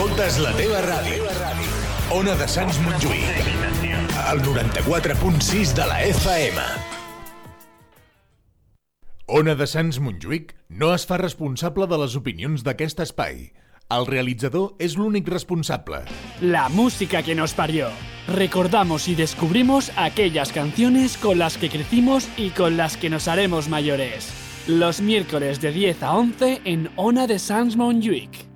escoltes la teva ràdio. Ona de Sants Montjuïc. El 94.6 de la FM. Ona de Sants Montjuïc no es fa responsable de les opinions d'aquest espai. El realizador es l'únic responsable. La música que nos parió. Recordamos y descubrimos aquellas canciones con las que crecimos y con las que nos haremos mayores. Los miércoles de 10 a 11 en Ona de Sans Montjuïc.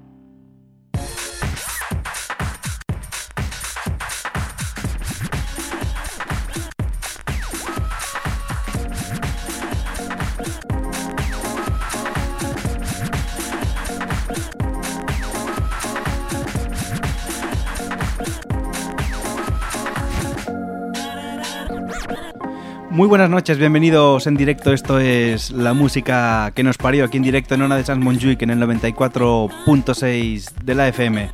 Muy buenas noches, bienvenidos en directo. Esto es la música que nos parió aquí en directo en Ona de Sans Montjuic en el 94.6 de la FM.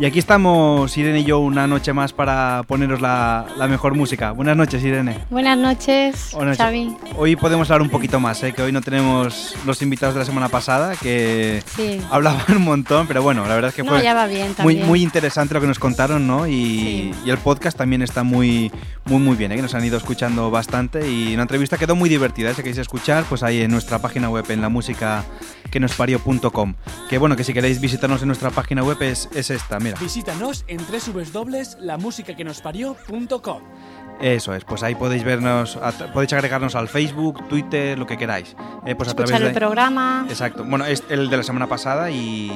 Y aquí estamos, Irene y yo, una noche más para poneros la, la mejor música. Buenas noches, Irene. Buenas noches, Buenas Xavi. Hoy podemos hablar un poquito más, ¿eh? que hoy no tenemos los invitados de la semana pasada, que Sí. hablaban un montón, pero bueno, la verdad es que No, fue ya va bien muy, muy interesante lo que nos contaron, ¿no? Y, Sí. y el podcast también está muy, muy, muy bien, ¿eh? que nos han ido escuchando bastante y una entrevista quedó muy divertida. ¿eh? Si queréis escuchar, pues ahí en nuestra página web, en la música que nos parió.com. Que bueno, que si queréis visitarnos en nuestra página web es, es esta, mira. Visítanos en www.lamusicaquenosparió.com. Eso es, pues ahí podéis vernos, a podéis agregarnos al Facebook, Twitter, lo que queráis. Eh, pues a Escuchar través el de... programa Exacto, bueno, es el de la semana pasada y,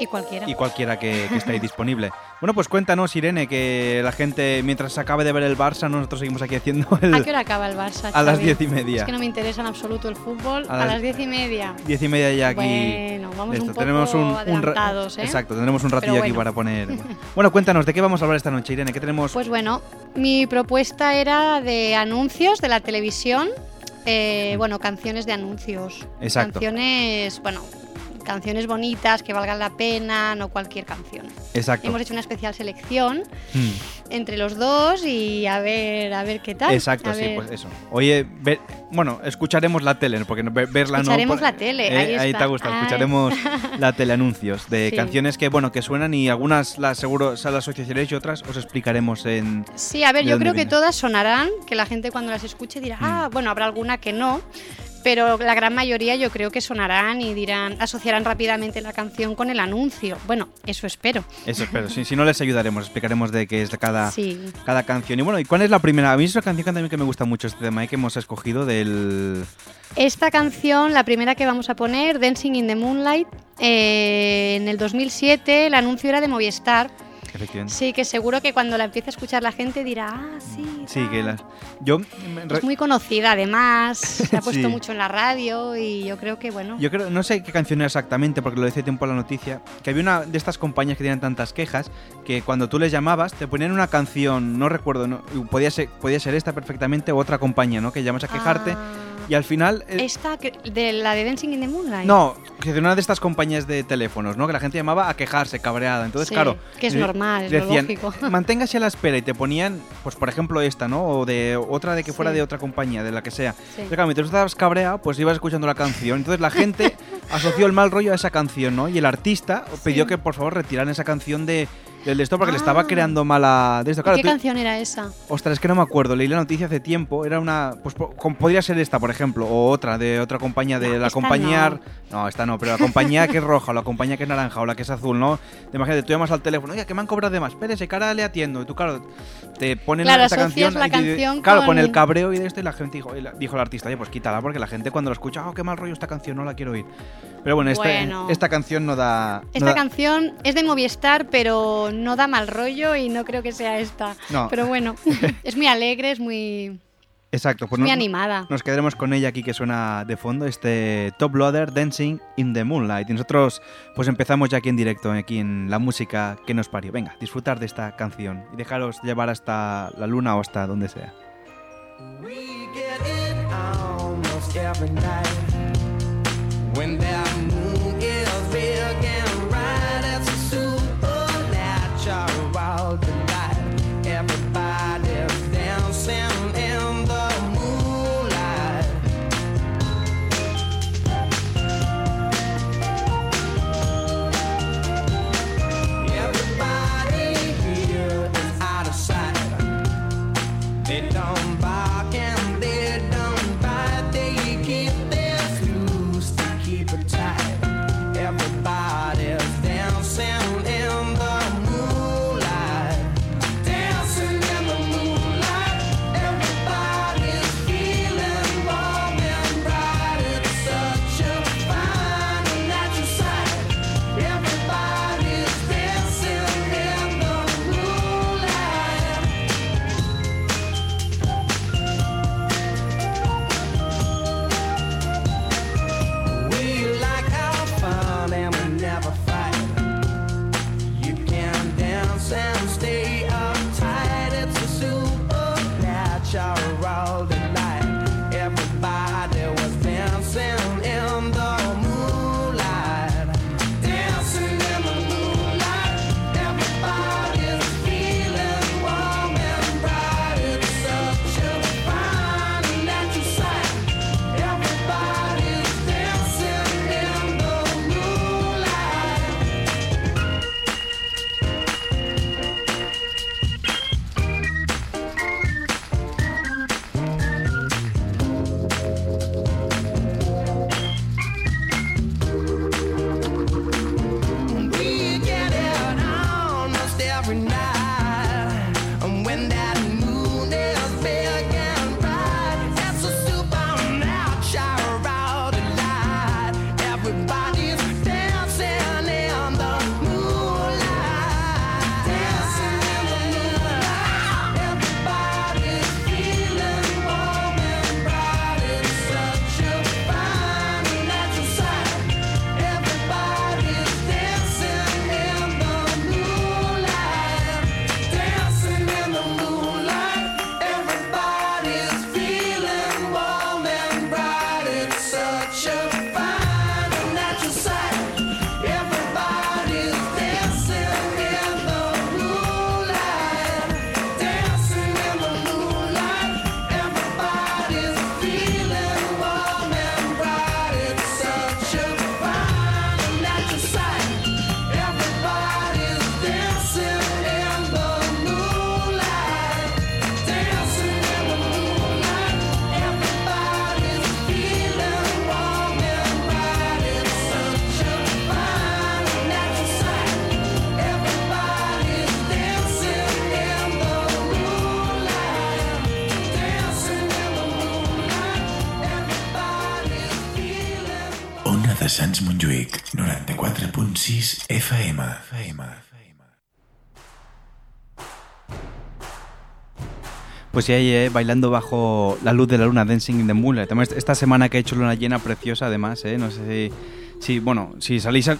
y cualquiera. y cualquiera que, que esté ahí disponible. Bueno, pues cuéntanos, Irene, que la gente, mientras se acabe de ver el Barça, nosotros seguimos aquí haciendo el... ¿A qué hora acaba el Barça? A las diez y media. Es que no me interesa en absoluto el fútbol. A A, las- diez y media. Diez y media ya aquí. Bueno, vamos un poco tenemos un, ¿eh? Exacto, tendremos un ratillo aquí para poner. bueno, cuéntanos, ¿de qué vamos a hablar esta noche, Irene? ¿Qué tenemos? Pues bueno, mi propuesta era de anuncios de la televisión. eh, bueno, canciones de anuncios. Exacto. Canciones, bueno, canciones bonitas que valgan la pena, no cualquier canción. Exacto. Hemos hecho una especial selección Hmm. entre los dos y a ver, a ver qué tal. Exacto, A sí, ver. pues eso. Oye, ver- bueno, escucharemos la tele, porque verla no. Escucharemos la tele, Eh, ahí te está. gusta, Ay. escucharemos la tele anuncios de Sí. canciones que, bueno, que suenan y algunas las seguro las asociaréis y otras os explicaremos en. Sí, a ver, ¿De yo creo que viene? todas sonarán, que la gente cuando las escuche dirá, ah, Mm. bueno, habrá alguna que no, pero la gran mayoría yo creo que sonarán y dirán, asociarán rápidamente la canción con el anuncio. Bueno, eso espero. Eso espero. si, si no les ayudaremos, explicaremos de qué es cada, Sí. cada canción. Y bueno, ¿y cuál es la primera? A mí es una canción que también que me gusta mucho este tema ¿eh? que hemos escogido del. Esta canción, la primera que vamos a poner, Dancing in the Moonlight, eh, en el 2007 el anuncio era de Movistar. Efectivamente. Sí, que seguro que cuando la empiece a escuchar la gente dirá, ah, sí. Sí, tal". que. Yo. re- Es muy conocida además, se ha puesto Sí. mucho en la radio y yo creo que, bueno, Yo creo, no sé qué canción era exactamente, porque lo decía tiempo en la noticia, que había una de estas compañías que tenían tantas quejas que cuando tú les llamabas te ponían una canción, no recuerdo, no, podía, ser, podía ser esta perfectamente o otra compañía, ¿no? Que llamas a quejarte Ah. Y al final... eh, Esta, de la de Dancing in the Moonlight. no, que de una de estas compañías de teléfonos, ¿no? Que la gente llamaba a quejarse, cabreada. Entonces, Sí, claro. que es normal, es decían, lógico. Manténgase a la espera y te ponían, pues por ejemplo, esta, ¿no? O de otra de que fuera Sí. de otra compañía, de la que sea. Sí. Entonces, claro, mientras estabas cabreado, pues ibas escuchando la canción. Entonces la gente asoció el mal rollo a esa canción, ¿no? Y el artista pidió que por favor retiraran esa canción de, del de esto porque le estaba Ah. creando mala de esto. ¿Y Claro, ¿Qué tú- canción era esa? Ostras, es que no me acuerdo. Leí la noticia hace tiempo. Era una. Pues podría ser esta, por ejemplo. O otra, de otra compañía. De No, la compañía. no. No. esta no, pero la compañía que es roja, o la compañía que es naranja, o la que es azul, ¿no? Te imagínate, tú llamas al teléfono, oye, que me han cobrado de más. Espérese, ahora le atiendo. Y tú, claro, te ponen Claro, esta canción. la y- canción claro, con- con el cabreo y de esto. Y la gente dijo, la- dijo el artista, oye, pues quítala, porque la gente cuando lo escucha, oh, qué mal rollo esta canción, no la quiero oír. Pero bueno, este- Bueno. esta canción no da. no Esta da- canción es de Movistar, pero no da mal rollo y no creo que sea esta. No. Pero bueno, es muy alegre, es muy, Exacto, pues muy animada. Nos quedaremos con ella aquí que suena de fondo, este Top Loader Dancing in the Moonlight. Y nosotros pues empezamos ya aquí en directo, aquí en la música que nos parió. Venga, disfrutar de esta canción y dejaros llevar hasta la luna o hasta donde sea. We get it almost every night when that children. 94.6 FM. Pues sí, ahí, eh, bailando bajo la luz de la luna, Dancing in the Moonlight. Esta semana que he hecho luna llena preciosa, además, ¿eh? No sé si, si bueno, si salís a...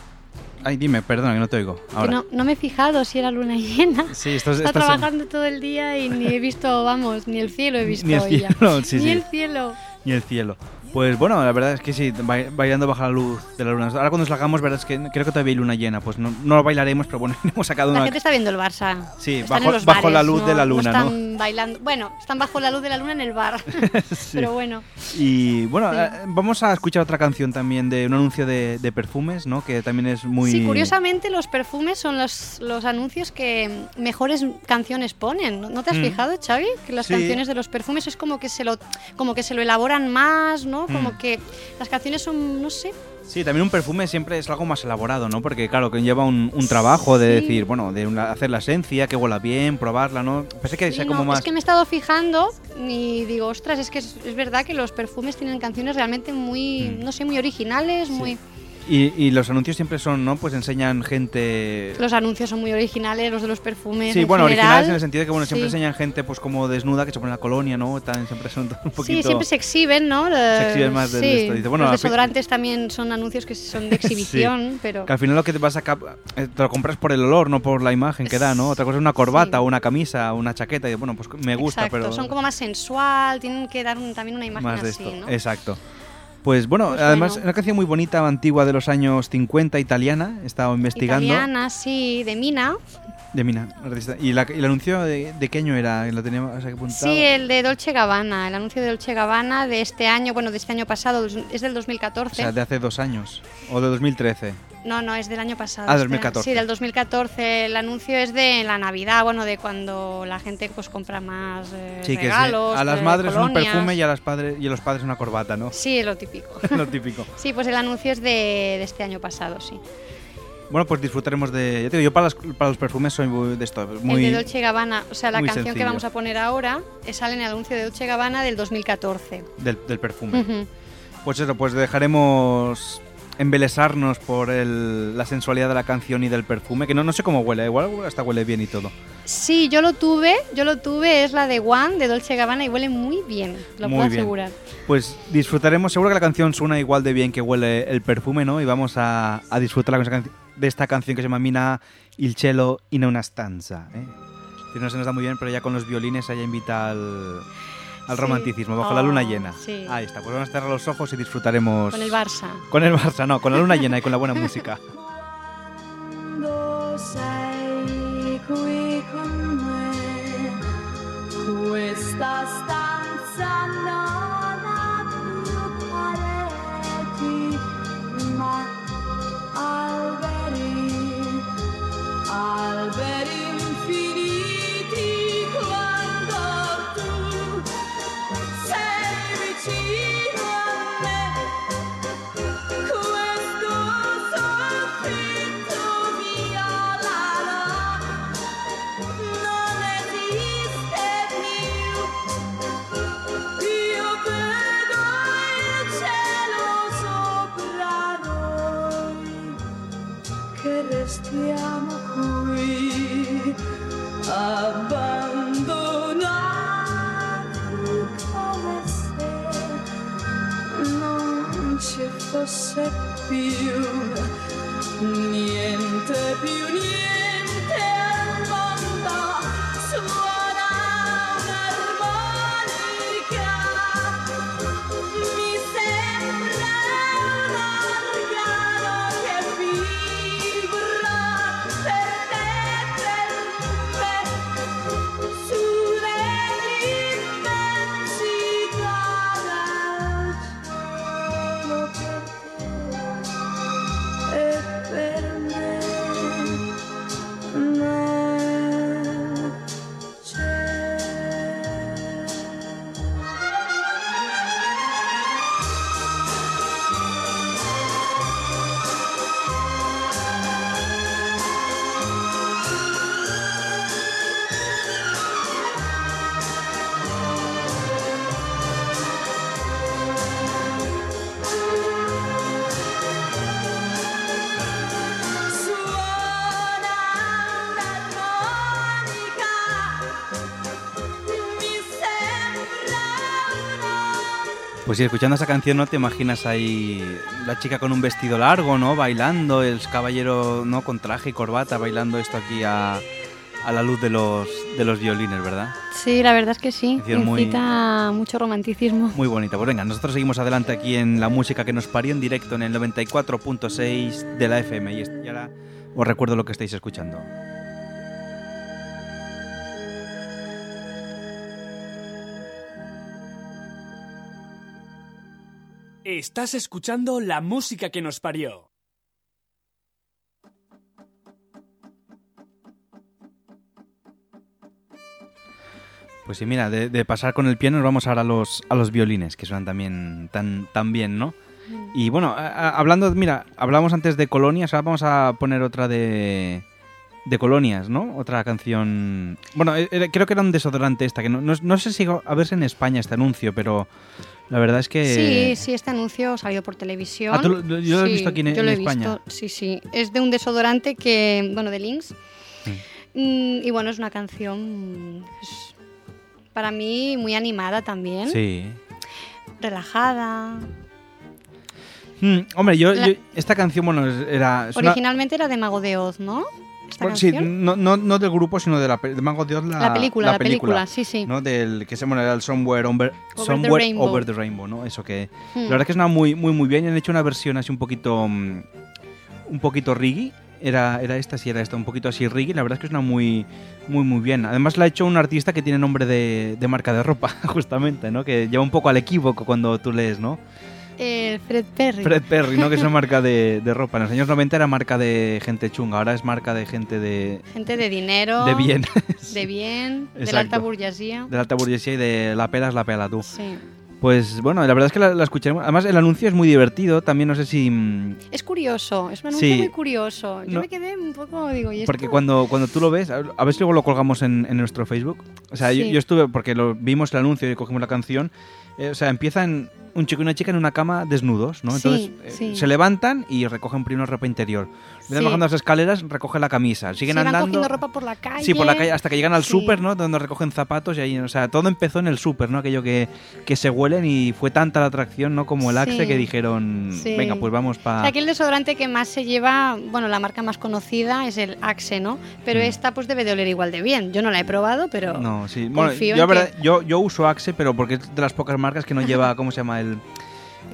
Ay, dime, perdona, que no te oigo. Que Ahora. no, no me he fijado si era luna llena. Sí, esto se- trabajando todo el día y ni he visto, vamos, ni el cielo he visto Ni el hoy ya. cielo, sí, ni sí. el cielo. Y el cielo. Pues bueno, la verdad es que sí, ba- bailando bajo la luz de la luna. Ahora cuando nos la hagamos, verdad es que creo que todavía hay luna llena. Pues no, no lo bailaremos, pero bueno, hemos sacado La una... gente está viendo el Barça. Sí, Están en bajo- los bajo la luz de la luna, ¿no? están bailando. Bueno, están bajo la luz de la luna en el bar. Sí. Pero bueno. Y bueno, Sí. eh, vamos a escuchar otra canción también de un anuncio de, de perfumes, ¿no? Que también es muy... Sí, curiosamente los perfumes son los, los anuncios que mejores canciones ponen. ¿No, no te has Mm. fijado, Xavi? Que las Sí. canciones de los perfumes es como que se lo como que se lo elaboran más, ¿no? Como Mm. que las canciones son, no sé, Sí, también un perfume siempre es algo más elaborado, ¿no? Porque claro, que lleva un, un trabajo de Sí. decir, bueno, de una- hacer la esencia, que huela bien, probarla, ¿no? Pensé que Sí, sea no, como más... Es que me he estado fijando y digo, ostras, es que es, es verdad que los perfumes tienen canciones realmente muy, Mm. no sé, muy originales, muy... Y, y los anuncios siempre son, ¿no? Pues enseñan gente... Los anuncios son muy originales, los de los perfumes. Sí, en bueno, general. originales en el sentido de que bueno, siempre Sí. enseñan gente pues como desnuda que se pone la colonia, ¿no? Tan, siempre son un poquito... Sí, siempre se exhiben, ¿no? Se exhiben más sí. esto. Dice, bueno, los fin- desodorantes también son anuncios que son de exhibición, pero... Que al final lo que te vas a cap- eh, te lo compras por el olor, no por la imagen que da, ¿no? Otra cosa es una corbata o una camisa o una chaqueta y bueno, pues me gusta, Exacto, pero son como más sensual, tienen que dar un- también una imagen más de así, esto. ¿no? Exacto. Pues bueno, Pues además bueno. una canción muy bonita, antigua de los años 50, italiana, he estado investigando. Italiana, sí, de Mina. De Mina, artista. ¿Y, la- y el anuncio de, de qué año era? ¿Lo teníamos o apuntado? Sí, el de Dolce Gabbana, el anuncio de Dolce Gabbana de este año, bueno, de este año pasado, es del O 2014. sea, de hace dos años. O de 2013. No, no, es del año pasado. Ah, este- 2014. Sí, del 2014. El anuncio es de la Navidad, bueno, de cuando la gente pues compra más eh, Sí, que sí. regalos. a las eh, madres un perfume y a, las padres, y a los padres una corbata, ¿no? Sí, lo típico. Lo típico. Sí, pues el anuncio es de, de este año pasado, sí. Bueno, pues disfrutaremos de... Te digo, yo para, las- para los perfumes soy muy de esto. Muy, el de Dolce Gabbana, o sea, la canción que vamos a poner ahora eh, sale en el anuncio de Dolce Gabbana del 2014. del, del perfume. Pues eso, pues dejaremos embelesarnos por el- la sensualidad de la canción y del perfume, que no, no sé cómo huele, igual hasta huele bien y todo. Sí, yo lo tuve, yo lo tuve, es la de One de Dolce Gabbana y huele muy bien, lo Muy puedo bien. asegurar. Pues disfrutaremos, seguro que la canción suena igual de bien que huele el perfume, ¿no? Y vamos a, a disfrutar de esta canción que se llama Mina il cielo in una stanza. ¿eh? Que no se nos da muy bien, pero ya con los violines ella invita al, al Sí. romanticismo, bajo la luna llena. sí. Ahí está, pues vamos a cerrar los ojos y disfrutaremos... Con el Barça. Con el Barça, no, con la luna llena y con la buena música. Pues sí, escuchando esa canción no te imaginas ahí la chica con un vestido largo, ¿no? Bailando, el caballero, ¿no? Con traje y corbata, bailando esto aquí a, a la luz de los, de los violines, ¿verdad? Sí, la verdad es que sí, muy- incita mucho romanticismo. Muy bonita. Pues venga, nosotros seguimos adelante aquí en la música que nos parió en directo en el 94.6 de la FM. Y ahora os recuerdo lo que estáis escuchando. Estás escuchando la música que nos parió. Pues sí, mira, de, pasar con el piano nos vamos ahora a los, a los violines, que suenan también tan, tan bien, ¿no? Y bueno, hablando, mira, hablamos antes de colonias, ahora vamos a poner otra de, de colonias, ¿no? Otra canción... Bueno, e- era- creo que era un desodorante esta, que no, no, no sé si a verse en España este anuncio, pero la verdad es que... Sí, sí, este anuncio salió por televisión. Ah, tú lo- yo lo he Sí, visto aquí en- yo lo en he España. visto, Sí, sí. Es de un desodorante que, bueno, de Lynx. Mm, y bueno, es una canción pues, para mí muy animada también. Sí. Relajada. Mm, hombre, yo, La- yo- esta canción, bueno, era... una- Originalmente era de Mago de Oz, ¿no? Esta bueno, sí, no, no, no del grupo, sino de la de Mago de Oz, la, La película, la película, sí, sí. ¿no? Del que se bueno, era el Somewhere, Over, the Somewhere Rainbow. Over the Rainbow, ¿no? Eso que Hmm. la verdad que es una muy muy muy bien y han hecho una versión así un poquito mm, un poquito reggae. Era, era esta, sí, era esta, un poquito así reggae. La verdad es que es una muy, muy, muy bien. Además la ha hecho un artista que tiene nombre de, de marca de ropa, justamente, ¿no? Que lleva un poco al equívoco cuando tú lees, ¿no? El Fred Perry. Fred Perry, ¿no? Que es una marca de, de ropa. En los años 90 era marca de gente chunga, ahora es marca de gente de, Gente de dinero. de bien. De bien. De la Exacto. alta burguesía. de la alta burguesía y de la pelas la pela tú. Sí. Pues bueno, la verdad es que la, la escucharemos. Además, el anuncio es muy divertido. También no sé si. mm, Es curioso, es un anuncio Sí. muy curioso. Yo No. me quedé un poco, digo, ¿y esto? Porque cuando, cuando tú lo ves, a ver si luego lo colgamos en, en nuestro Facebook. O sea, yo, Sí. yo estuve, porque lo vimos el anuncio y cogimos la canción. eh, o sea, empieza en. Un chico y una chica en una cama desnudos, ¿no? Sí, Entonces eh, se levantan y recogen primero ropa interior. Mientras Sí. bajando las escaleras, recogen la camisa. Siguen Se van andando. cogiendo ropa por la calle. Sí, por la calle hasta que llegan al súper, ¿no? Donde recogen zapatos y ahí, o sea, todo empezó en el súper, ¿no? Aquello que, que se huelen y fue tanta la atracción, ¿no? Como el Axe que dijeron, venga, pues vamos O para... sea, aquí el desodorante que más se lleva, bueno, la marca más conocida es el Axe, ¿no? Pero Mm. esta pues debe de oler igual de bien. Yo no la he probado, pero No, sí. Bueno, yo, en verdad, que- yo, yo uso Axe, pero porque es de las pocas marcas que no lleva, ¿cómo se llama? El.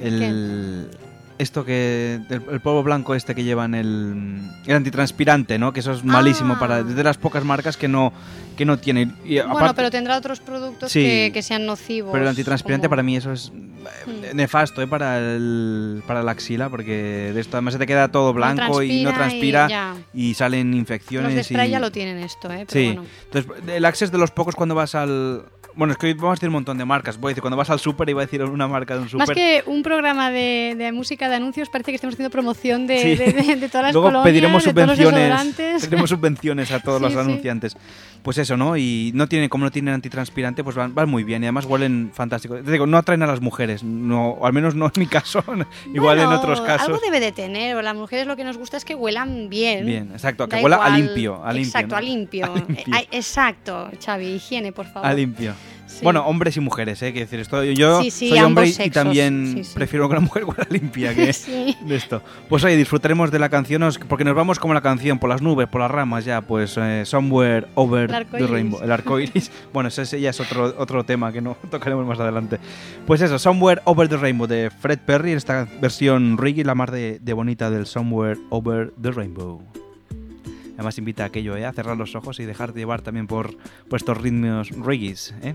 el esto que. El, el polvo blanco este que llevan el. El antitranspirante, ¿no? Que eso es malísimo Ah. para. De las pocas marcas que no, que no tiene. Y bueno, aparte- pero tendrá otros productos Sí. que, que sean nocivos. Pero el antitranspirante como- para mí eso es eh, nefasto ¿eh? para, el, para la axila, porque de esto además se te queda todo blanco y no transpira y y, salen Los infecciones. de spray y... ya lo tienen esto, ¿eh? Pero Sí, bueno. entonces el Axe es de los pocos cuando vas al... Bueno, es que hoy vamos a decir un montón de marcas. Voy a decir, cuando vas al súper iba a decir una marca de un Más súper. que un programa de, de música de anuncios, parece que estamos haciendo promoción de, Sí. de- de- de todas las Luego colonias, pediremos subvenciones. Pediremos subvenciones a todos Sí, los sí. anunciantes. Pues eso, ¿no? Y no tienen, como no tienen antitranspirante, pues van, van muy bien. Y además huelen fantástico. Te digo, no atraen a las mujeres. No, o al menos no en mi caso. Igual en otros casos. Algo debe de tener. o Las mujeres lo que nos gusta es que huelan bien. Bien, exacto. Que Da huela a limpio. A limpio Exacto, ¿no? a limpio. A limpio. Ay, exacto, Xavi, higiene, por favor. A limpio. Sí. Bueno, hombres y mujeres, ¿eh? Quiero decir, esto, yo Sí, sí, soy hombre y también prefiero que la mujer huela limpia que de esto. Pues oye, disfrutaremos de la canción, porque nos vamos como la canción, por las nubes, por las ramas ya, pues eh, Somewhere Over the. Rainbow. El arco iris. bueno, ese ya es otro, otro tema que no tocaremos más adelante. Pues eso, Somewhere Over the Rainbow de Fred Perry, en esta versión reggae, la más de, de bonita del Somewhere Over the Rainbow. Además invita a aquello, ¿eh? a cerrar los ojos y dejarte llevar también por, por estos ritmos reggaes. ¿eh?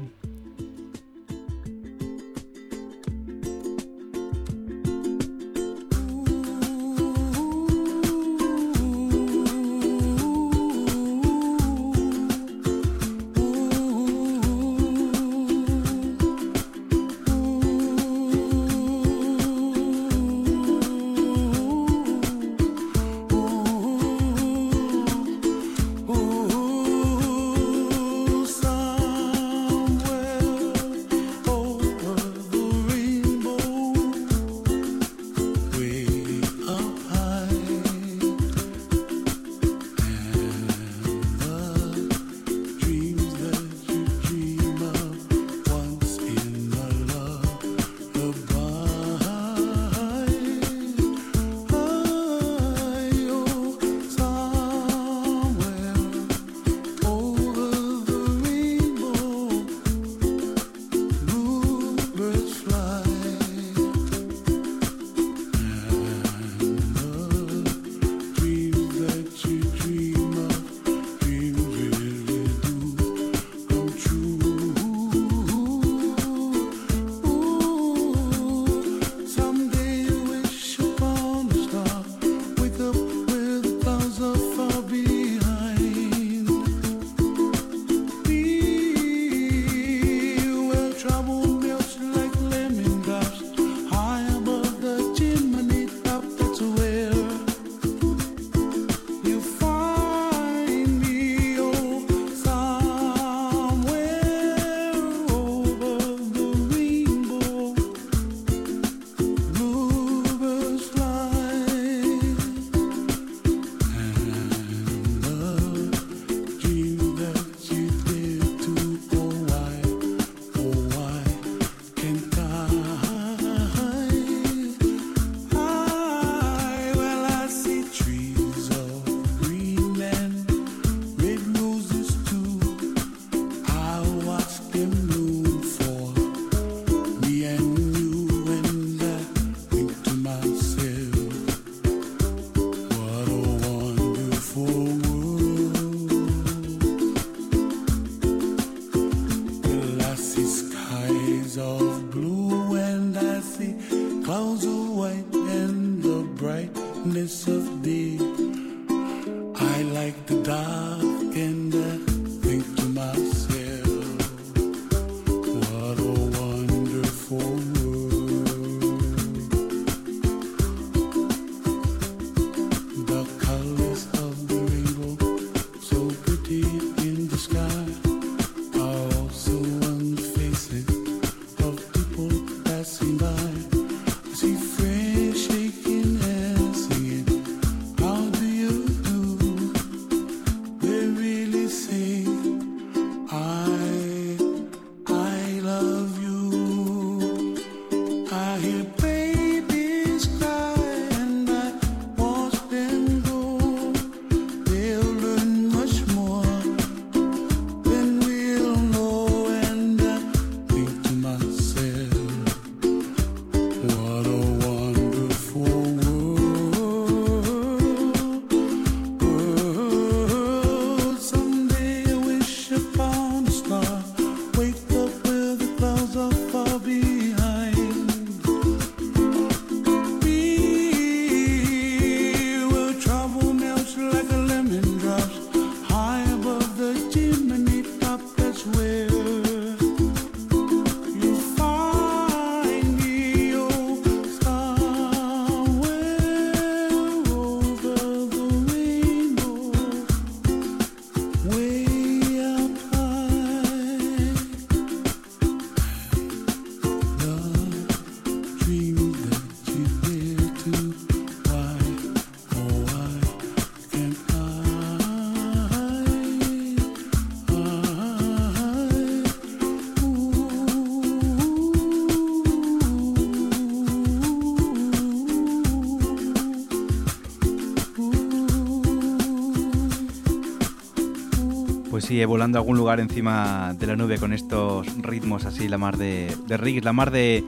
Volando a algún lugar encima de la nube con estos ritmos así, la mar de, de la mar de,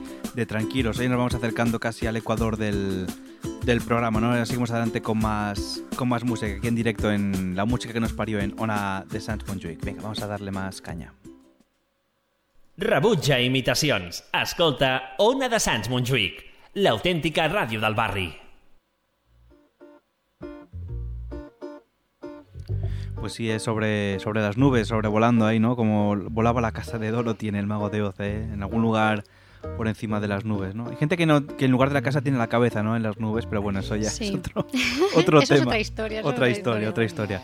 tranquilos. Hoy nos vamos acercando casi al ecuador del, programa, ¿no? Seguimos adelante con más, con más música, aquí en directo en la música que nos parió en Ona de Sans Montjuïc. Venga, vamos a darle más caña. Rebutja imitacions. Escolta Ona de Sants Montjuïc, l'autèntica ràdio del barri. Pues sí, es sobre, sobre las nubes, sobrevolando ahí, ¿no? Como volaba la casa de Dorothy en el Mago de Oz, ¿eh? En algún lugar por encima de las nubes, ¿no? Hay gente que, no, que en lugar de la casa tiene la cabeza, ¿no? En las nubes, pero bueno, eso ya Sí. es otro, otro Eso es tema. otra historia, Otra otra historia, historia. otra historia.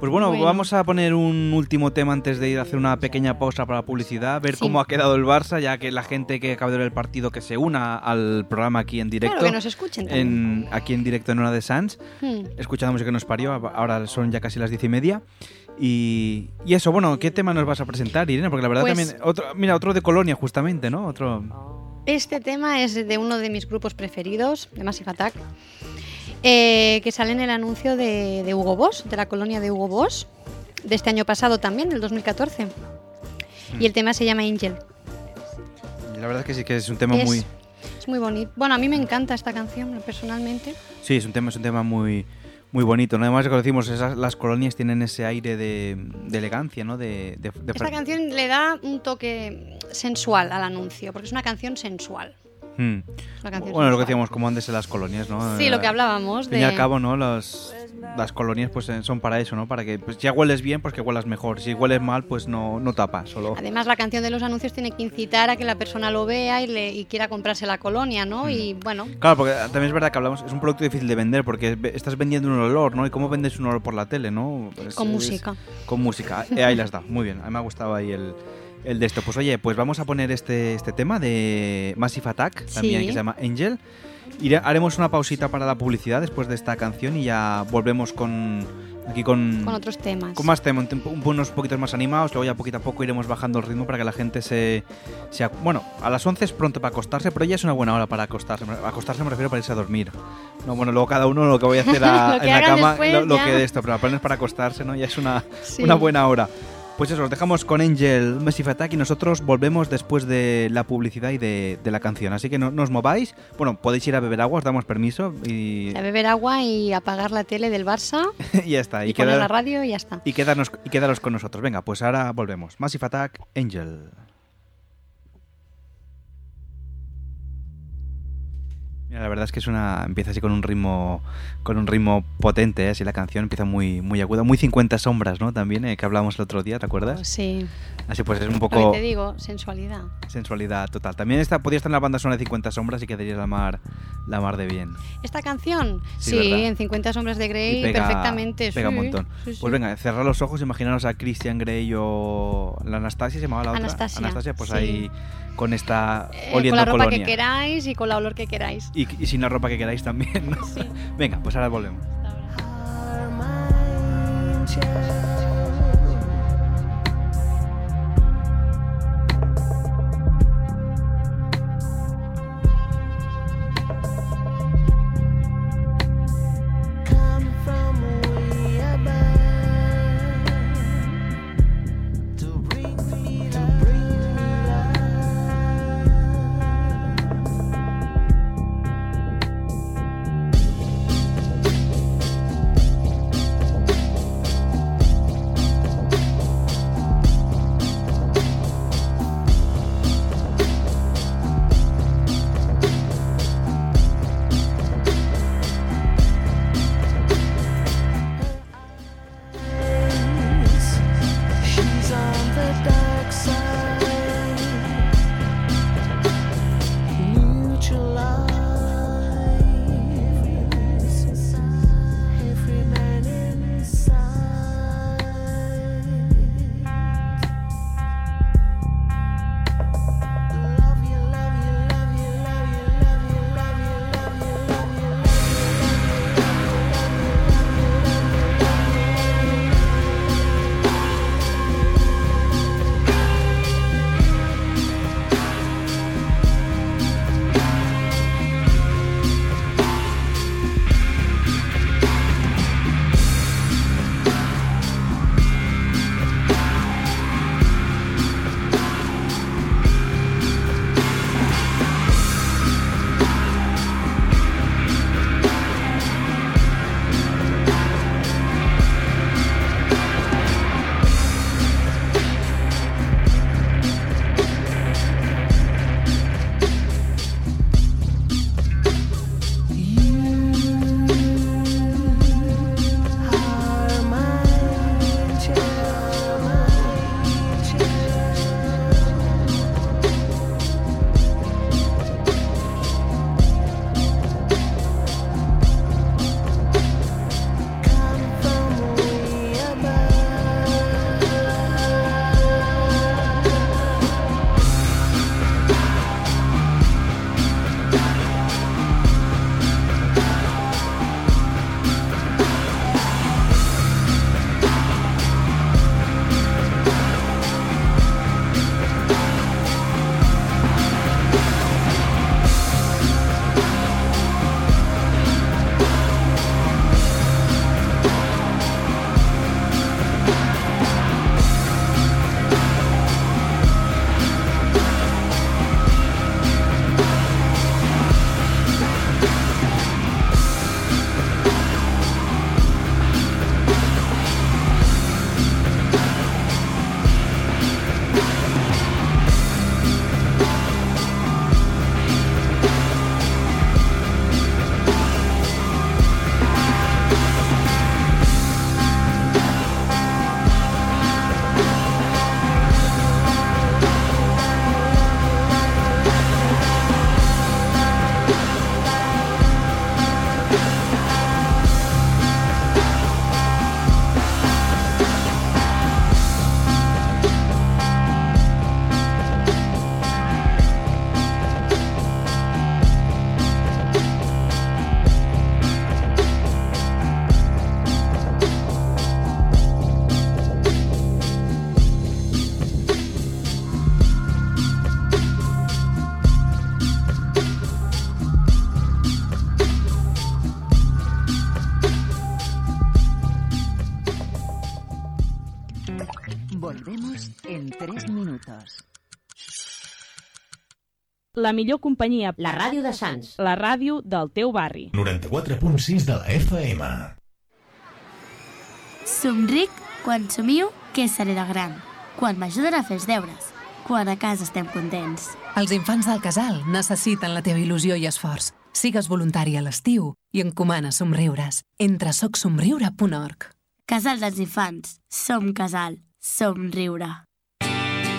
Pues bueno, Bueno. vamos a poner un último tema antes de ir a hacer una pequeña pausa para la publicidad, ver Sí. cómo ha quedado el Barça, ya que la gente que acaba de ver el partido que se una al programa aquí en directo. Claro, que nos escuchen también. en, aquí en directo en Hora de Sans Hmm. escuchando música que nos parió, ahora son ya casi las diez y media. Y, y eso, bueno, ¿qué tema nos vas a presentar, Irene? Porque la verdad Pues- también, otro, mira, otro de Colonia justamente, ¿no? Otro... Este tema es de uno de mis grupos preferidos, de Massive Attack, eh, que sale en el anuncio de, de Hugo Boss, de la colonia de Hugo Boss, de este año pasado también, del 2014. Y el tema se llama Angel. La verdad es que sí que es un tema es, muy... es muy bonito. Bueno, a mí me encanta esta canción, personalmente. Sí, es un tema, es un tema muy, muy bonito. ¿no? Además, como decimos, esas, las colonias tienen ese aire de, de elegancia, ¿no? De, de- de Esta canción le da un toque sensual al anuncio, porque es una canción sensual. Hmm. Bueno, lo que decíamos, como antes en las colonias, ¿no? Sí, lo que hablábamos Al fin y al de- cabo, ¿no? Los, las colonias pues eh, son para eso, ¿no? Para que pues, ya hueles bien, pues que huelas mejor. Si hueles mal, pues no, no tapa, solo... Además, la canción de los anuncios tiene que incitar a que la persona lo vea y, le, y quiera comprarse la colonia, ¿no? Mm. Y bueno, Claro, porque también es verdad que hablamos, es un producto difícil de vender porque estás vendiendo un olor, ¿no? ¿Y cómo vendes un olor por la tele, no? Pues con es- música. Con música. Eh, ahí las da, muy bien. A mí me ha gustado ahí el, el de esto. Pues oye, pues vamos a poner este, este tema de Massive Attack, también Sí. que se llama Angel. Y haremos una pausita para la publicidad después de esta canción y ya volvemos con aquí con, Con otros temas. con más temas, un- un- unos poquitos más animados, luego ya poquito a poco iremos bajando el ritmo para que la gente se... se bueno, a las 11 es pronto para acostarse, pero ya es una buena hora para acostarse. Acostarse me refiero para irse a dormir. No, bueno, luego cada uno lo que voy a hacer a- en la cama, después, lo, que de esto, pero para acostarse, ¿no? Ya es una, Sí. una buena hora. Pues eso, os dejamos con Angel Massive Attack y nosotros volvemos después de la publicidad y de, de la canción. Así que no, no os mováis. Bueno, podéis ir a beber agua, os damos permiso y, A beber agua y apagar la tele del Barça y ya está. y, Y, poner quedar- la radio y ya está. y, quedarnos, y quedaros con nosotros. Venga, pues ahora volvemos. Massive Attack, Angel. La verdad es que es una empieza así con un ritmo con un ritmo potente, ¿eh? así la canción empieza muy muy aguda, muy 50 sombras, ¿no? También eh, que hablábamos el otro día, ¿te acuerdas? Sí, Así pues es un lo poco que te digo, sensualidad. sensualidad total. También está podría estar en la banda sonora de 50 sombras y quedaría la mar la mar de bien. ¿Esta canción? Sí, en 50 sombras de Grey, pega- perfectamente. Pega un montón. sí, sí. Pues venga, cerrar los ojos, imaginaros a Christian Grey o la Anastasia, se llamaba la otra. Anastasia, pues sí. ahí con esta Eh, oliendo con la ropa colonia. que queráis y con la olor que queráis. y, y sin la ropa que queráis también, ¿no? Venga, pues ahora volvemos. La millor companyia. La ràdio de Sants. La ràdio del teu barri. 94.6 de la FM. Somric quan somio que seré de gran, quan m'ajuden a fer els deures, quan a casa estem contents. Els infants del casal necessiten la teva il·lusió i esforç. Sigues voluntari a l'estiu i encomana somriures. Entra a socsomriure.org. Casal dels infants. Som casal. Somriure.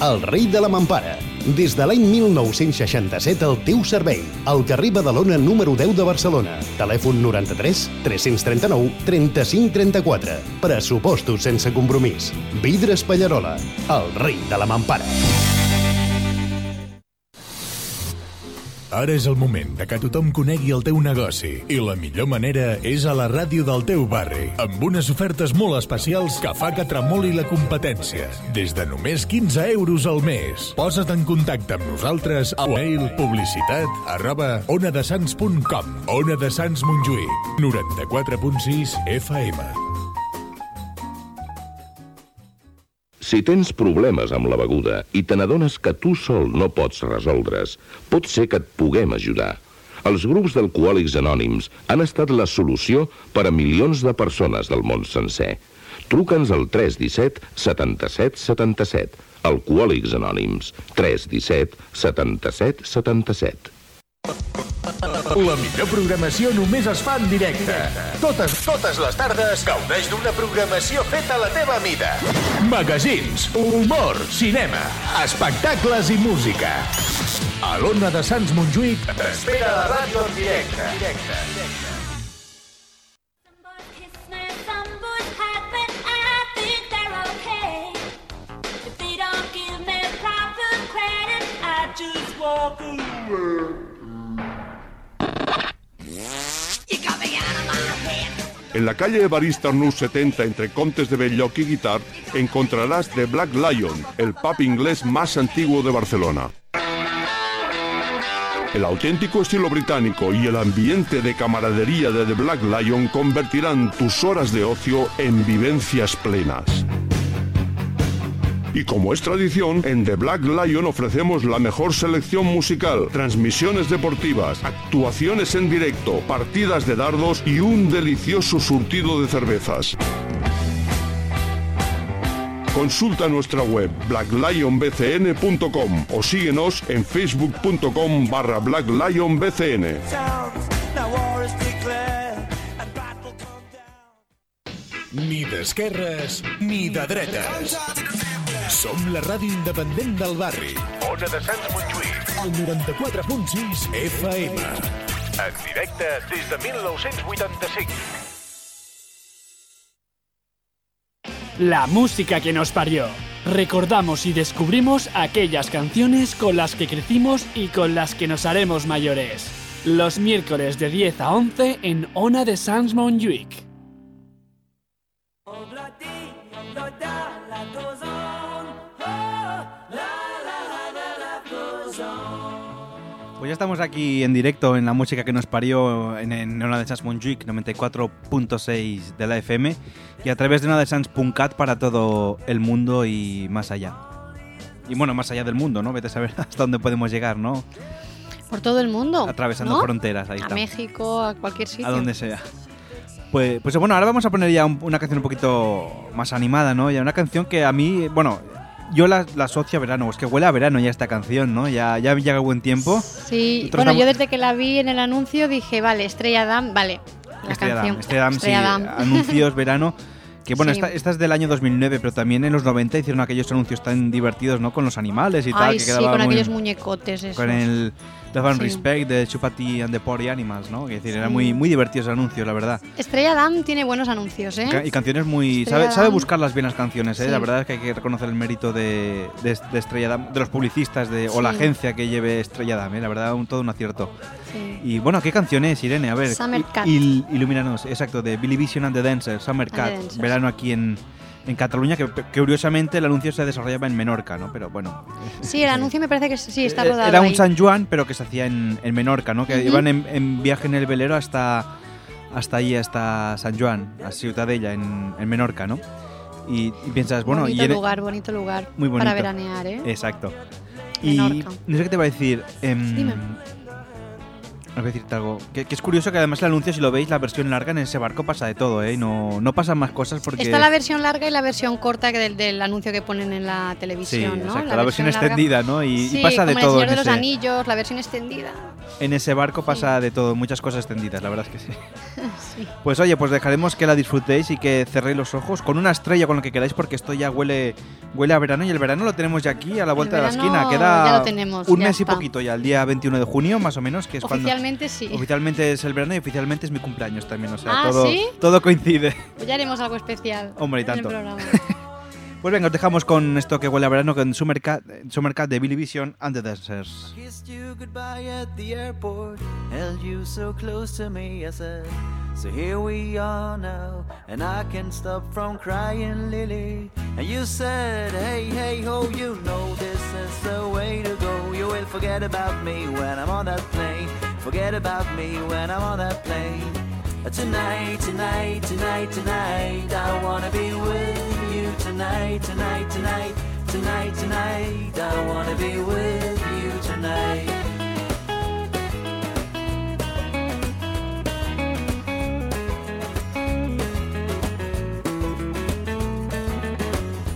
el rei de la mampara. Des de l'any 1967 al teu servei. Al carrer Badalona número 10 de Barcelona. Telèfon 93 339 35 34. Pressupostos sense compromís. Vidres Pallarola, el rei de la mampara. Ara és el moment de que tothom conegui el teu negoci i la millor manera és a la ràdio del teu barri, amb unes ofertes molt especials que fa que tremoli la competència. Des de només 15 euros al mes. Posa't en contacte amb nosaltres a mail publicitat arroba onadesans.com Ona de Sants Montjuïc, 94.6 FM. Si tens problemes amb la beguda i te n'adones que tu sol no pots resoldre's, pot ser que et puguem ajudar. Els grups d'alcohòlics anònims han estat la solució per a milions de persones del món sencer. Truca'ns al 317 77 77. Alcohòlics Anònims. 317 77 77. La millor programació només es fa en directe. Totes, totes les tardes gaudeix d'una programació feta a la teva mida. Magazins, humor, cinema, espectacles i música. A l'Ona de Sants Montjuïc t'espera la ràdio en directe. directe. En la calle Evarista Arnús 70 entre Contes de Belloc y Guitar encontrarás The Black Lion, el pub inglés más antiguo de Barcelona. El auténtico estilo británico y el ambiente de camaradería de The Black Lion convertirán tus horas de ocio en vivencias plenas. Y como es tradición, en The Black Lion ofrecemos la mejor selección musical, transmisiones deportivas, actuaciones en directo, partidas de dardos y un delicioso surtido de cervezas. Consulta nuestra web blacklionbcn.com o síguenos en facebook.com barra blacklionbcn. Ni d'esquerres ni de. Som la ràdio independent del barri. Ona de Sants Montjuïc. El 94.6 FM. En directe des de 1985. La música que nos parió. Recordamos y descubrimos aquellas canciones con las que crecimos y con las que nos haremos mayores. Los miércoles de 10 a 11 en Ona de Sans Montjuïc. Pues ya estamos aquí en directo en la música que nos parió en, en Ona de Sans Montjuïc 94.6 de la FM y a través de Ona de Sans.cat para todo el mundo y más allá. Y bueno, más allá del mundo, ¿no? Vete a saber hasta dónde podemos llegar, ¿no? Por todo el mundo. Atravesando ¿no? fronteras, ahí a está. México, a cualquier sitio. A donde sea. Pues, pues bueno, ahora vamos a poner ya un- una canción un poquito más animada, ¿no? Ya una canción que a mí, bueno, yo la, la asocio a verano, es que huele a verano ya esta canción, ¿no? Ya, ya llega buen tiempo. Sí, Nosotros bueno, estamos- yo desde que la vi en el anuncio dije, vale, Estrella Damm, vale. La Estrella Damm, canción. Estrella Damm, sí, Estrella Damm. anuncios, verano. Que bueno, Sí. esta, esta es del año 2009, pero también en los 90 hicieron aquellos anuncios tan divertidos, ¿no? Con los animales y tal. Que sí, con muy- aquellos muñecotes esos. Con el, Love and Sí. Respect de Chupati and the Party Animals, ¿no? Es decir, era muy, muy divertidos los anuncios, la verdad. Estrella Damm tiene buenos anuncios, ¿eh? Ca- Y canciones muy... Sabe, sabe Damm. buscarlas bien las canciones, ¿eh? Sí. La verdad es que hay que reconocer el mérito de, de, de Estrella Damm, de los publicistas de, o la agencia que lleve Estrella Damm, ¿eh? La verdad, un, todo un acierto. Sí. Y bueno, ¿qué canción es, Irene? A ver, Summer Cat. il- ilumínanos, exacto, de Billy Vision and the Dancers, Summer And Cat, verano aquí en, en Cataluña, que, que curiosamente el anuncio se desarrollaba en Menorca, ¿no? Pero bueno, Sí, el anuncio me parece que sí, está eh, rodado era un ahí. San Juan, pero que se hacía en, en Menorca, ¿no? Que iban en, en viaje en el velero hasta, hasta ahí, hasta San Juan, a Ciutadella, en, en Menorca, ¿no? Y, y piensas, bueno, bonito y en- lugar, bonito lugar. muy bonito. Para veranear, ¿eh? Exacto. Y Menorca. no sé qué te va a decir. em, Dime. Voy a decirte algo. Que, que es curioso que además el anuncio, si lo veis, la versión larga en ese barco pasa de todo, ¿eh? Y No, no pasan más cosas porque. Está la versión larga y la versión corta del, del anuncio que ponen en la Sí, televisión, ¿no? exacto. La, versión larga- extendida, ¿no? Y, y Sí, pasa de como todo. El Señor en de los ese- Anillos, la versión extendida. En ese barco pasa de todo, muchas cosas extendidas, la verdad es que sí. Sí. Pues oye, pues dejaremos que la disfrutéis y que cerréis los ojos con una estrella con lo que queráis porque esto ya huele huele a verano y el verano lo tenemos ya aquí a la vuelta de la esquina. Queda tenemos, un mes y está. poquito ya, el día 21 de junio más o menos, que es Oficialmente sí. Oficialmente es el verano y oficialmente es mi cumpleaños también, o sea, Ah, todo, ¿sí? todo coincide. Pues ya haremos algo especial. Hombre, y en el tanto. programa. Pues venga, os dejamos con esto que huele a verano con Summer Cat, Summer Cat de Billy Vision and the Dancers. Kissed you goodbye at the airport, held you so close to me. I said, So here we are now, and I can't stop from crying, Lily. And you said, Hey, hey, ho, you know this is the way to go. You will forget about me when I'm on that plane. Forget about me when I'm on that plane. Tonight, tonight, tonight, tonight, I wanna be with you tonight, tonight, tonight, tonight, tonight, I wanna be with you tonight.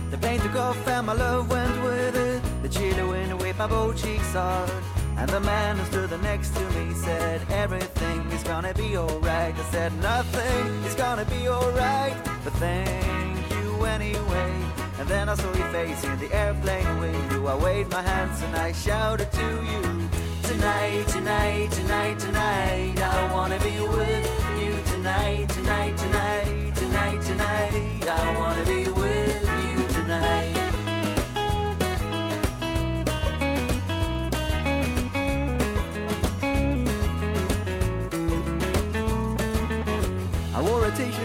The plane took off and my love went with it. The chilly wind whipped my both cheeks hard. And the man who stood next to me said, Everything is gonna be alright. I said, Nothing is gonna be alright. But thank you anyway. And then I saw your face in the airplane window. I waved my hands and I shouted to you. Tonight, tonight, tonight, tonight. I wanna be with you tonight, tonight, tonight, tonight, tonight. I wanna be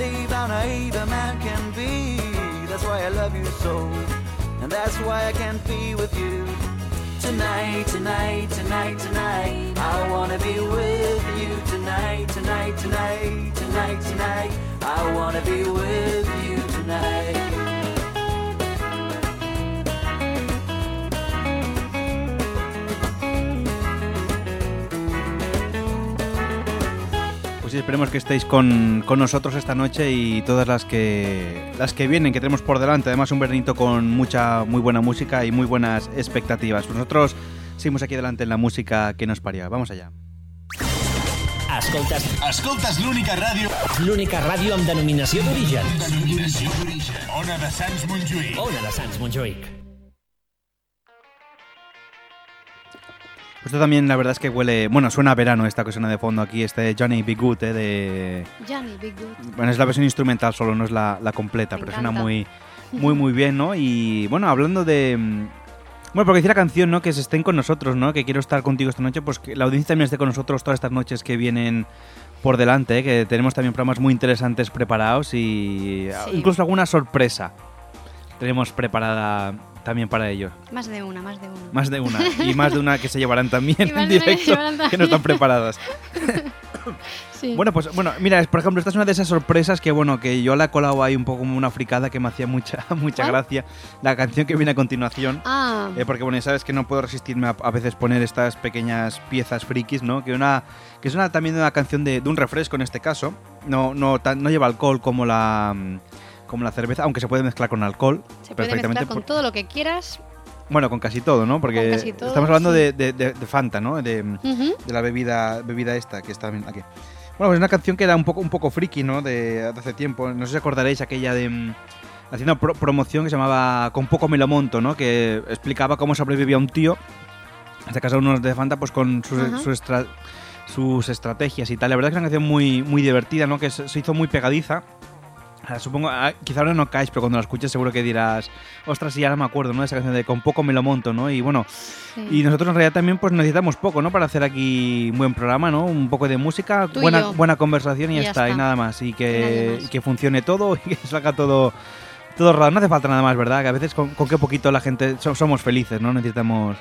believe how naive a man can be. That's why I love you so, and that's why I can't be with you. Tonight, tonight, tonight, tonight, I wanna be with you tonight, tonight, tonight, tonight, tonight. I wanna be with you tonight. Pues sí, esperemos que estéis con, con nosotros esta noche y todas las que las que vienen, que tenemos por delante. Además, un veranito con mucha, muy buena música y muy buenas expectativas. Nosotros seguimos aquí adelante en la música que nos paría. Vamos allá. Escoltes, Escoltes l'única ràdio... l'única ràdio amb denominació d'origen. Denominació d'origen. Ona de Sants Montjuïc. Ona de Sants Montjuïc. Esto también, la verdad es que huele. Bueno, suena a verano esta que suena de fondo aquí, este Johnny Be Good, ¿eh? De. Johnny, Big Good. Bueno, es la versión instrumental solo, no es la, la completa, Me pero suena muy, muy, muy bien, ¿no? Y bueno, hablando de, Bueno, porque decía la canción, ¿no? Que se estén con nosotros, ¿no? Que quiero estar contigo esta noche, pues que la audiencia también esté con nosotros todas estas noches que vienen por delante, ¿eh? que tenemos también programas muy interesantes preparados y Sí. incluso alguna sorpresa tenemos preparada también para ello. Más de una, más de una. Más de una. Y más de una que se llevarán también en que directo, llevarán que no están preparadas. Sí. Bueno, pues bueno, mira, por ejemplo, esta es una de esas sorpresas que bueno, que yo la he colado ahí un poco como una fricada que me hacía mucha mucha ¿Cuál? gracia. La canción que viene a continuación. Ah, Eh, porque bueno, ya sabes que no puedo resistirme a, a veces poner estas pequeñas piezas frikis, ¿no? Que una que es una, también una canción de, de un refresco en este caso. No no tan- no lleva alcohol como la mm, como la cerveza, aunque se puede mezclar con alcohol se puede perfectamente. mezclar con por- todo lo que quieras. bueno, con casi todo, ¿no? Porque todo, estamos hablando sí. de, de- de- Fanta, ¿no? De, Ujú. de la bebida bebida esta que está aquí. Bueno, pues una canción que era un poco un poco friki, ¿no? De, hace tiempo. No sé si acordaréis aquella de mm, haciendo pro- promoción que se llamaba Con poco me lo monto, ¿no? Que explicaba cómo sobrevivía un tío, en este caso unos de Fanta, pues con sus, estra- sus estrategias y tal. La verdad es que es una canción muy, muy divertida, ¿no? Que se hizo muy pegadiza. Supongo, ah, quizá ahora no caes, pero cuando la escuches seguro que dirás, ostras, sí, ahora me acuerdo, ¿no? De esa canción de Con poco me lo monto, ¿no? Y bueno, Sí. y nosotros en realidad también pues necesitamos poco, ¿no? Para hacer aquí un buen programa, ¿no? Un poco de música, Tú buena, buena conversación y, Y ya ya está, y está. nada más. Y que, más. y que funcione todo y que salga todo, todo rodado. No hace falta nada más, ¿verdad? Que a veces con, con qué poquito la gente so- somos felices, ¿no? Necesitamos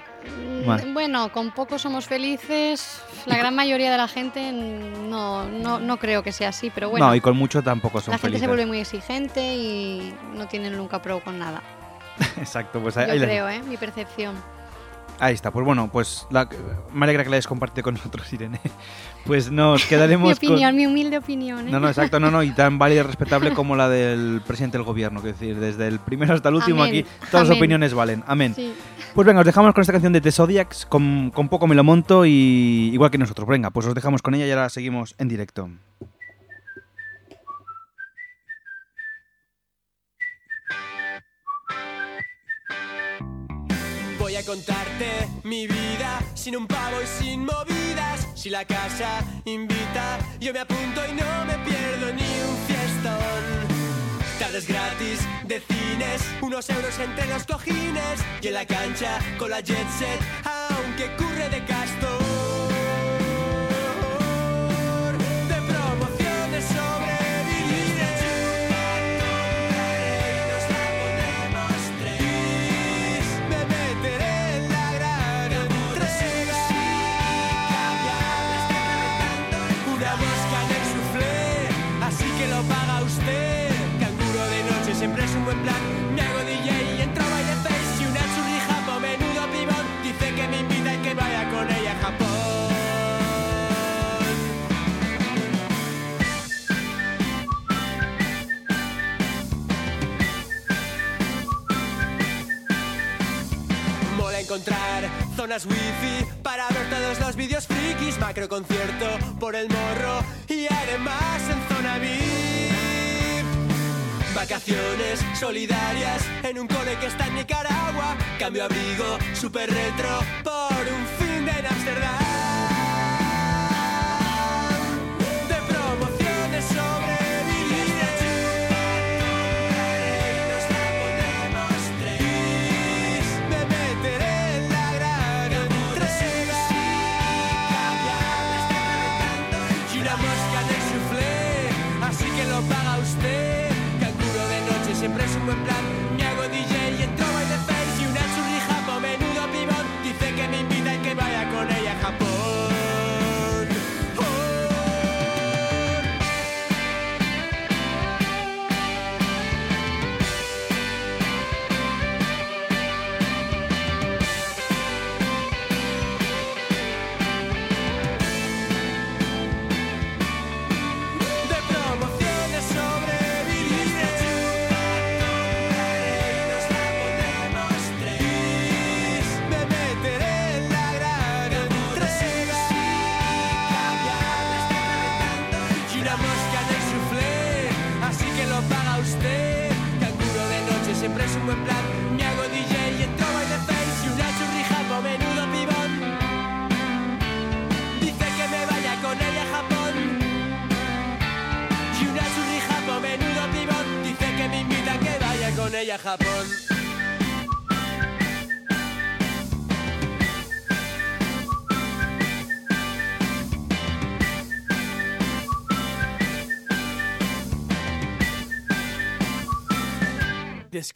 Bueno, con poco somos felices. La gran mayoría de la gente no, no, no creo que sea así, pero bueno. no, y con mucho tampoco son la gente felices. se vuelve muy exigente y no tienen nunca pro con nada. Exacto, pues ahí, Yo ahí la- creo, ¿eh? Mi percepción. Ahí está. Pues bueno, pues la- me alegra que la hayas compartido con nosotros, Irene. Pues nos quedaremos mi con- opinión, mi humilde opinión. ¿eh? No, no, exacto, no, no, y tan válida y respetable como la del presidente del gobierno, es decir, desde el primero hasta el último Amén, aquí, todas las opiniones valen, amén. Sí. Pues venga, os dejamos con esta canción de The Zodiacs, con, con poco me lo monto y igual que nosotros, venga, pues os dejamos con ella y ahora seguimos en directo. Voy a contarte mi vida sin un pavo y sin movidas. Si la casa invita, yo me apunto y no me pierdo ni un fiestón. Tardes gratis de cines, unos euros entre los cojines y en la cancha con la jet set, aunque curre de castor. Buen plan. Me hago DJ y entro a face y una churrija po menudo pibón. Dice que me invita y que vaya con ella a Japón. Mola encontrar zonas wifi para ver todos los vídeos frikis, macro concierto por el morro y además en zona VIP. Vacaciones solidarias en un cole que está en Nicaragua, cambio abrigo super retro por un fin de Amsterdam.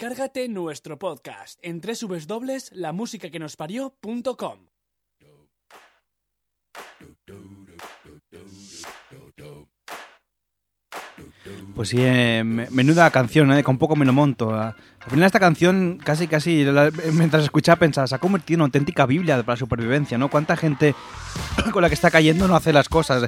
Descárgate nuestro podcast en www.lamusicaquenosparió.com. Pues sí, eh, me- menuda canción, ¿eh? con poco me lo monto. Al final esta canción, casi casi, mientras escuchaba pensaba, se ha convertido en una auténtica biblia para la supervivencia, ¿no? ¿Cuánta gente con la que está cayendo no hace las cosas?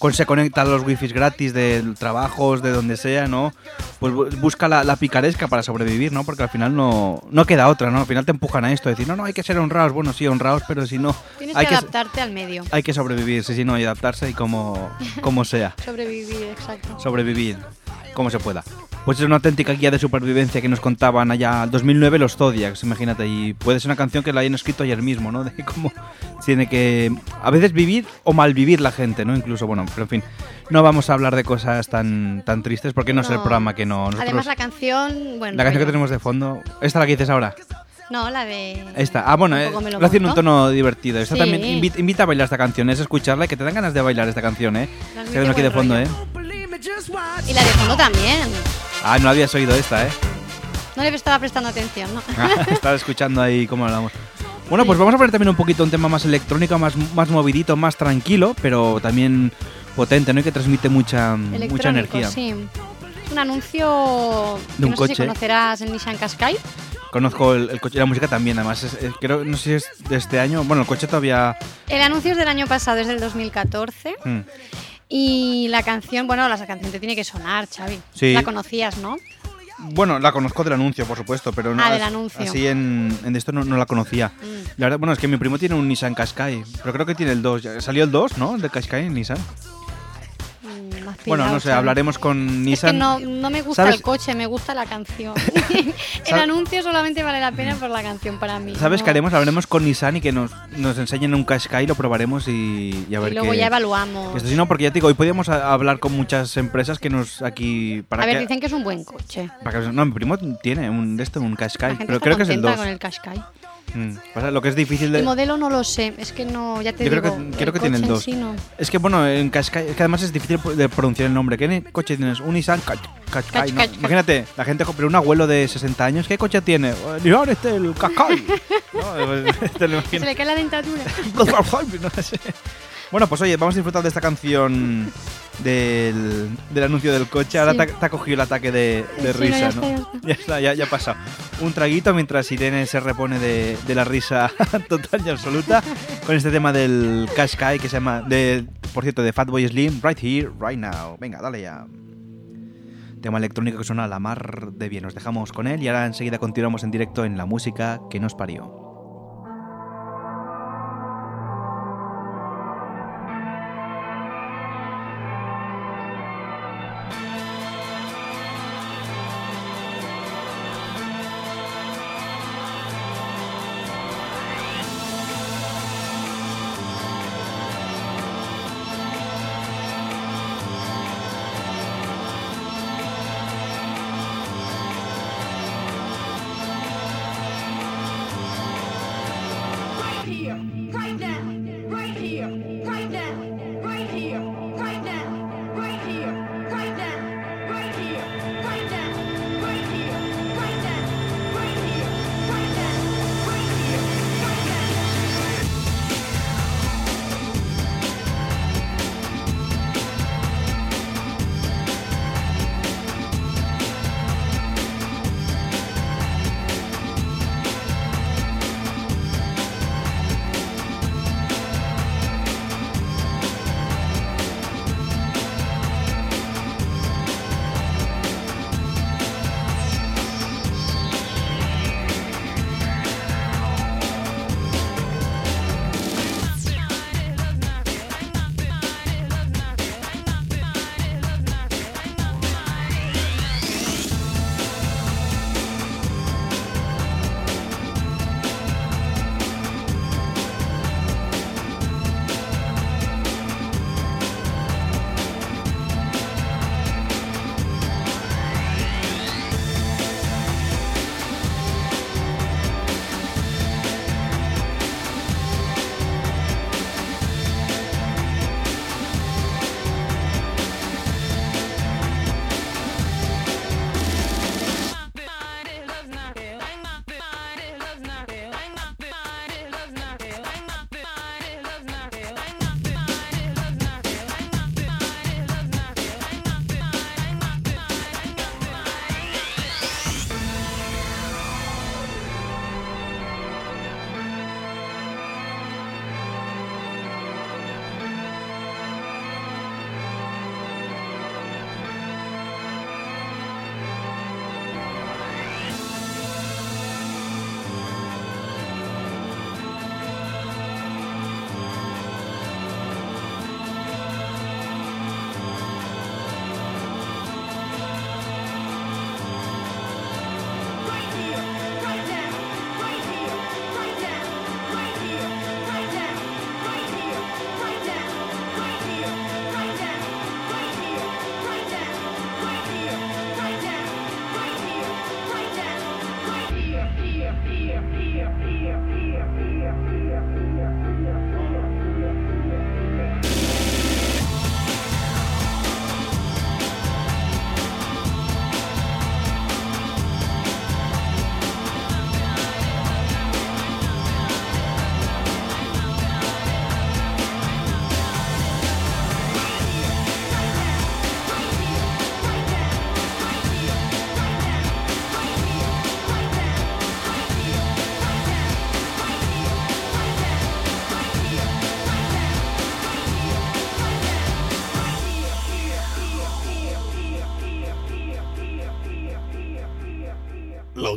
Con, se conecta a los wifis gratis de trabajos, de donde sea, ¿no? Pues bu- busca la, la picaresca para sobrevivir, ¿no? Porque al final no, no queda otra, ¿no? Al final te empujan a esto, decir, no, no, hay que ser honrados. Bueno, sí, honrados, pero si no, Tienes hay que que, adaptarte al medio. hay que sobrevivir, sí, sí, no, y adaptarse y como, como sea Sobrevivir, exacto. sobrevivir como se pueda. Pues es una auténtica guía de supervivencia que nos contaban allá en 2009 los Zodiacs, imagínate, y puede ser una canción que la hayan escrito ayer mismo, ¿no? De cómo tiene que a veces vivir o malvivir la gente, ¿no? Incluso, bueno, pero en fin, no vamos a hablar de cosas tan, tan tristes porque no, es el No. programa que no... nosotros- Además, la canción. Bueno, la canción que tenemos de fondo, esta la que dices ahora, No, la de. esta. Ah, bueno, eh, lo lo hace en un tono divertido. Esta Sí. también invita, invita a bailar esta canción, es escucharla y que te dan ganas de bailar esta canción, ¿eh? Que aquí de fondo, rollo. ¿eh? Y la de fondo también. Ah, no habías oído esta, ¿eh? No le estaba prestando atención, ¿no? Estaba escuchando ahí cómo hablamos. Bueno, pues vamos a poner también un poquito un tema más electrónico, más, más movidito, más tranquilo, pero también potente, ¿no? Y que transmite mucha, mucha energía. Sí. Un anuncio que De un no sé si coche. conocerás el Nissan Qashqai. Conozco el, el coche, la música también, además. es- es- creo, no sé si es de este año. Bueno, el coche todavía. El anuncio es del año pasado, es del 2014. mm, Y la canción, bueno, la canción te tiene que sonar, Xavi. Sí. La conocías, ¿no? Bueno, la conozco del anuncio, por supuesto, pero no. Ah, del anuncio. Así en, en esto no, no la conocía. Mm. La verdad, bueno, es que mi primo tiene un Nissan Qashqai, pero creo que tiene el 2. ya- ¿Salió el 2, no? El de Qashqai en Nissan. Más Bueno, pillado, no sé, hablaremos con Es que Nissan. no, no me gusta ¿Sabes? el coche, me gusta la canción. el anuncio solamente vale la pena por la canción para mí. ¿Sabes no- qué haremos? Hablaremos con Nissan y que nos, nos enseñen un Qashqai, lo probaremos y, y a ver Y luego qué- ya evaluamos. Esto sí, no, porque ya te digo, hoy podíamos a- hablar con muchas empresas que nos aquí... Para A ver, que, dicen que es un buen coche. para que- no, mi primo tiene un de esto, un Qashqai, pero creo que es el contenta 2. con el Qashqai. Mm, pasa, lo que es difícil de... El modelo no lo sé, es que no, ya te Yo creo digo. que, creo que tiene el coche en 2. sí no. Es que bueno, en Qashqai, es que además es difícil de pronunciar el nombre. ¿Qué coche tienes? Un Nissan Qashqai, ¿no? Imagínate, la gente, pero un abuelo de 60 años, ¿qué coche tiene? "Eh, Nissan, este, el Qashqai. No, pues, te lo Se le cae la dentadura. No sé. Bueno, pues oye, vamos a disfrutar de esta canción del, del anuncio del coche. Ahora Sí. te, ha- te ha cogido el ataque de, de Sí, no, risa, ya ¿no? está, ya está, ya, ya ha pasado. Un traguito mientras Irene se repone de, de la risa total y absoluta con este tema del Qashqai que se llama, de, por cierto, de Fatboy Slim, Right Here, Right Now. Venga, dale ya. Tema electrónico que suena a la mar de bien. Nos dejamos con él y ahora enseguida continuamos en directo en la música que nos parió.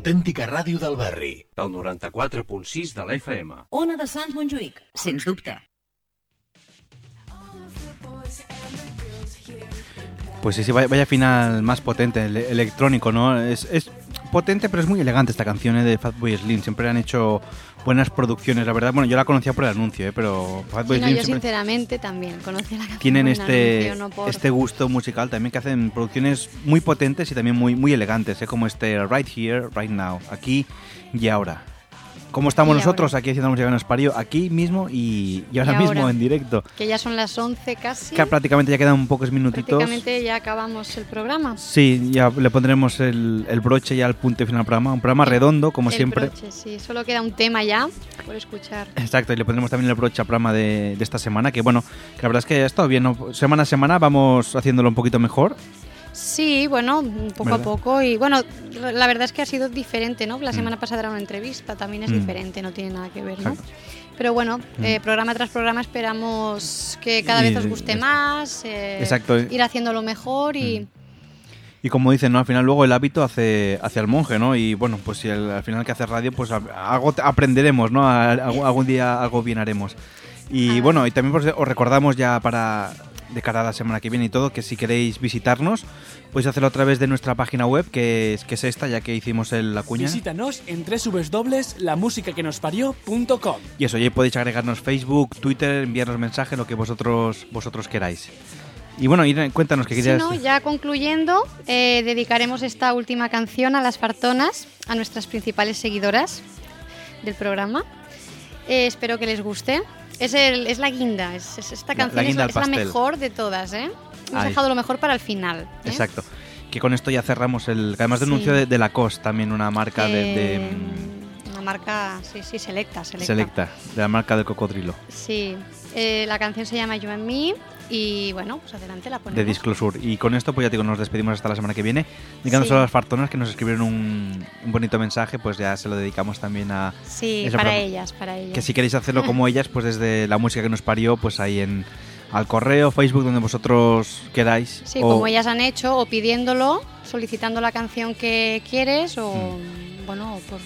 L'autèntica ràdio del barri. El 94.6 de la FM. Ona de Sants Montjuïc, sens dubte. Pues sí, sí, vaya, vaya final más potente, el- electrónico, ¿no? Es, es potente, pero es muy elegante esta canción ¿eh? de Fatboy Slim. Siempre han hecho buenas producciones, la verdad. Bueno, yo la conocía por el anuncio, ¿eh? pero Sí, no, yo siempre sinceramente también conocí la canción. tienen este, anuncio, no por- este gusto musical también que hacen producciones muy potentes y también muy, muy elegantes, ¿eh? como este Right Here, Right Now, aquí y ahora. ¿Cómo estamos nosotros aquí haciendo música que nos parió? Aquí mismo y, y ahora Y mismo ahora. en directo. Que ya son las 11 casi. Que prácticamente ya quedan pocos minutitos. Prácticamente ya acabamos el programa. Sí, ya le pondremos el, el broche ya al punto final del programa. Un programa redondo, como El siempre. broche, sí, solo queda un tema ya por escuchar. Exacto, y le pondremos también el broche al programa de, de esta semana, que bueno, que la verdad es que ha estado bien, ¿no? Semana a semana vamos haciéndolo un poquito mejor. Sí, bueno, poco a poco. Y bueno, la verdad es que ha sido diferente, ¿no? La semana pasada era una entrevista, también es Mm. diferente, no tiene nada que ver, ¿no? Exacto. Pero bueno, Mm. eh, programa tras programa esperamos que cada Y- vez os guste más, eh, Exacto. ir haciéndolo mejor y... Y como dicen, ¿no? Al final luego el hábito hace, hace al monje, ¿no? Y bueno, pues si el- al final que hace radio, pues algo aprenderemos, ¿no? A- algún, algún día algo bien haremos. Y bueno, y también pues, os recordamos ya para de cara a la semana que viene y todo, que si queréis visitarnos, podéis hacerlo a través de nuestra página web, que es, que es esta, ya que hicimos el, la cuña. Visítanos en www.lamusicaquenosparió.com Y eso, ya podéis agregarnos Facebook, Twitter, enviarnos mensajes, lo que vosotros vosotros queráis. Y bueno, Irene, cuéntanos que Sí, querías... ¿no? Ya concluyendo, eh, dedicaremos esta última canción a las fartonas, a nuestras principales seguidoras del programa. Eh, espero que les guste. Es, el- es la guinda, es, es- esta La- la canción es, la mejor de todas, ¿eh? Hemos dejado lo mejor para el final. ¿eh? Exacto. Que con esto ya cerramos el... que Además de Sí. anuncio de, de Lacoste, también una marca de, de, Eh, Una marca, sí, sí, selecta, selecta. Selecta, de la marca del cocodrilo, Sí, eh, la canción se llama You and Me y bueno, pues adelante la ponemos. de Disclosure. Y con esto, pues ya digo, nos despedimos hasta la semana que viene. Dedicando Sí. a las fartonas que nos escribieron un, un bonito mensaje, pues ya se lo dedicamos también a... Sí, para programa. ellas, para ellas. Que si queréis hacerlo como ellas, pues desde la música que nos parió, pues ahí en al correo, Facebook, donde vosotros queráis. Sí, o- como ellas han hecho, o pidiéndolo, solicitando la canción que quieres, o bueno, o por,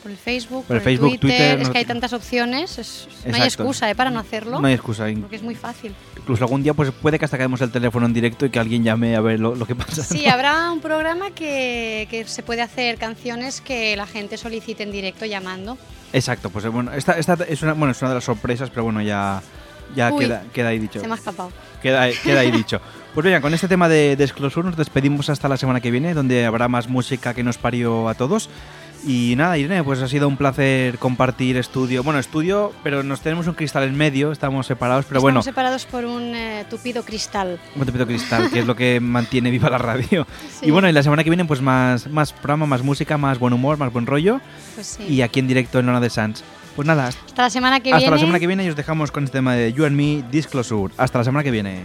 por el Facebook. Por el Facebook, Twitter. Twitter, Es no- que hay tantas opciones, es- no hay excusa ¿eh? para no hacerlo. No hay excusa. Porque es muy fácil. Incluso algún día pues puede que hasta caemos el teléfono en directo y que alguien llame a ver lo, lo que pasa. Sí, habrá un programa que, que se puede hacer canciones que la gente solicite en directo llamando. Exacto, pues bueno, esta, esta es una bueno, es una de las sorpresas, pero bueno, ya ya Uy, queda, queda ahí dicho. Se me ha escapado. Queda, queda ahí dicho. Pues venga, con este tema de Desclosure nos despedimos hasta la semana que viene, donde habrá más música que nos parió a todos. Y nada, Irene, pues ha sido un placer compartir estudio. Bueno, estudio, pero nos tenemos un cristal en medio, estamos separados, pero Estamos bueno, separados por un eh, tupido cristal. un tapito cristal, que es lo que mantiene viva la radio. Sí. Y bueno, y la semana que viene, pues más, más programa, más música, más buen humor, más buen rollo. Pues sí. Y aquí en directo en Lona de Sans. Pues nada, hasta Hasta la semana que hasta viene. la semana que viene y os dejamos con este tema de You and Me Disclosure. Hasta la semana que viene.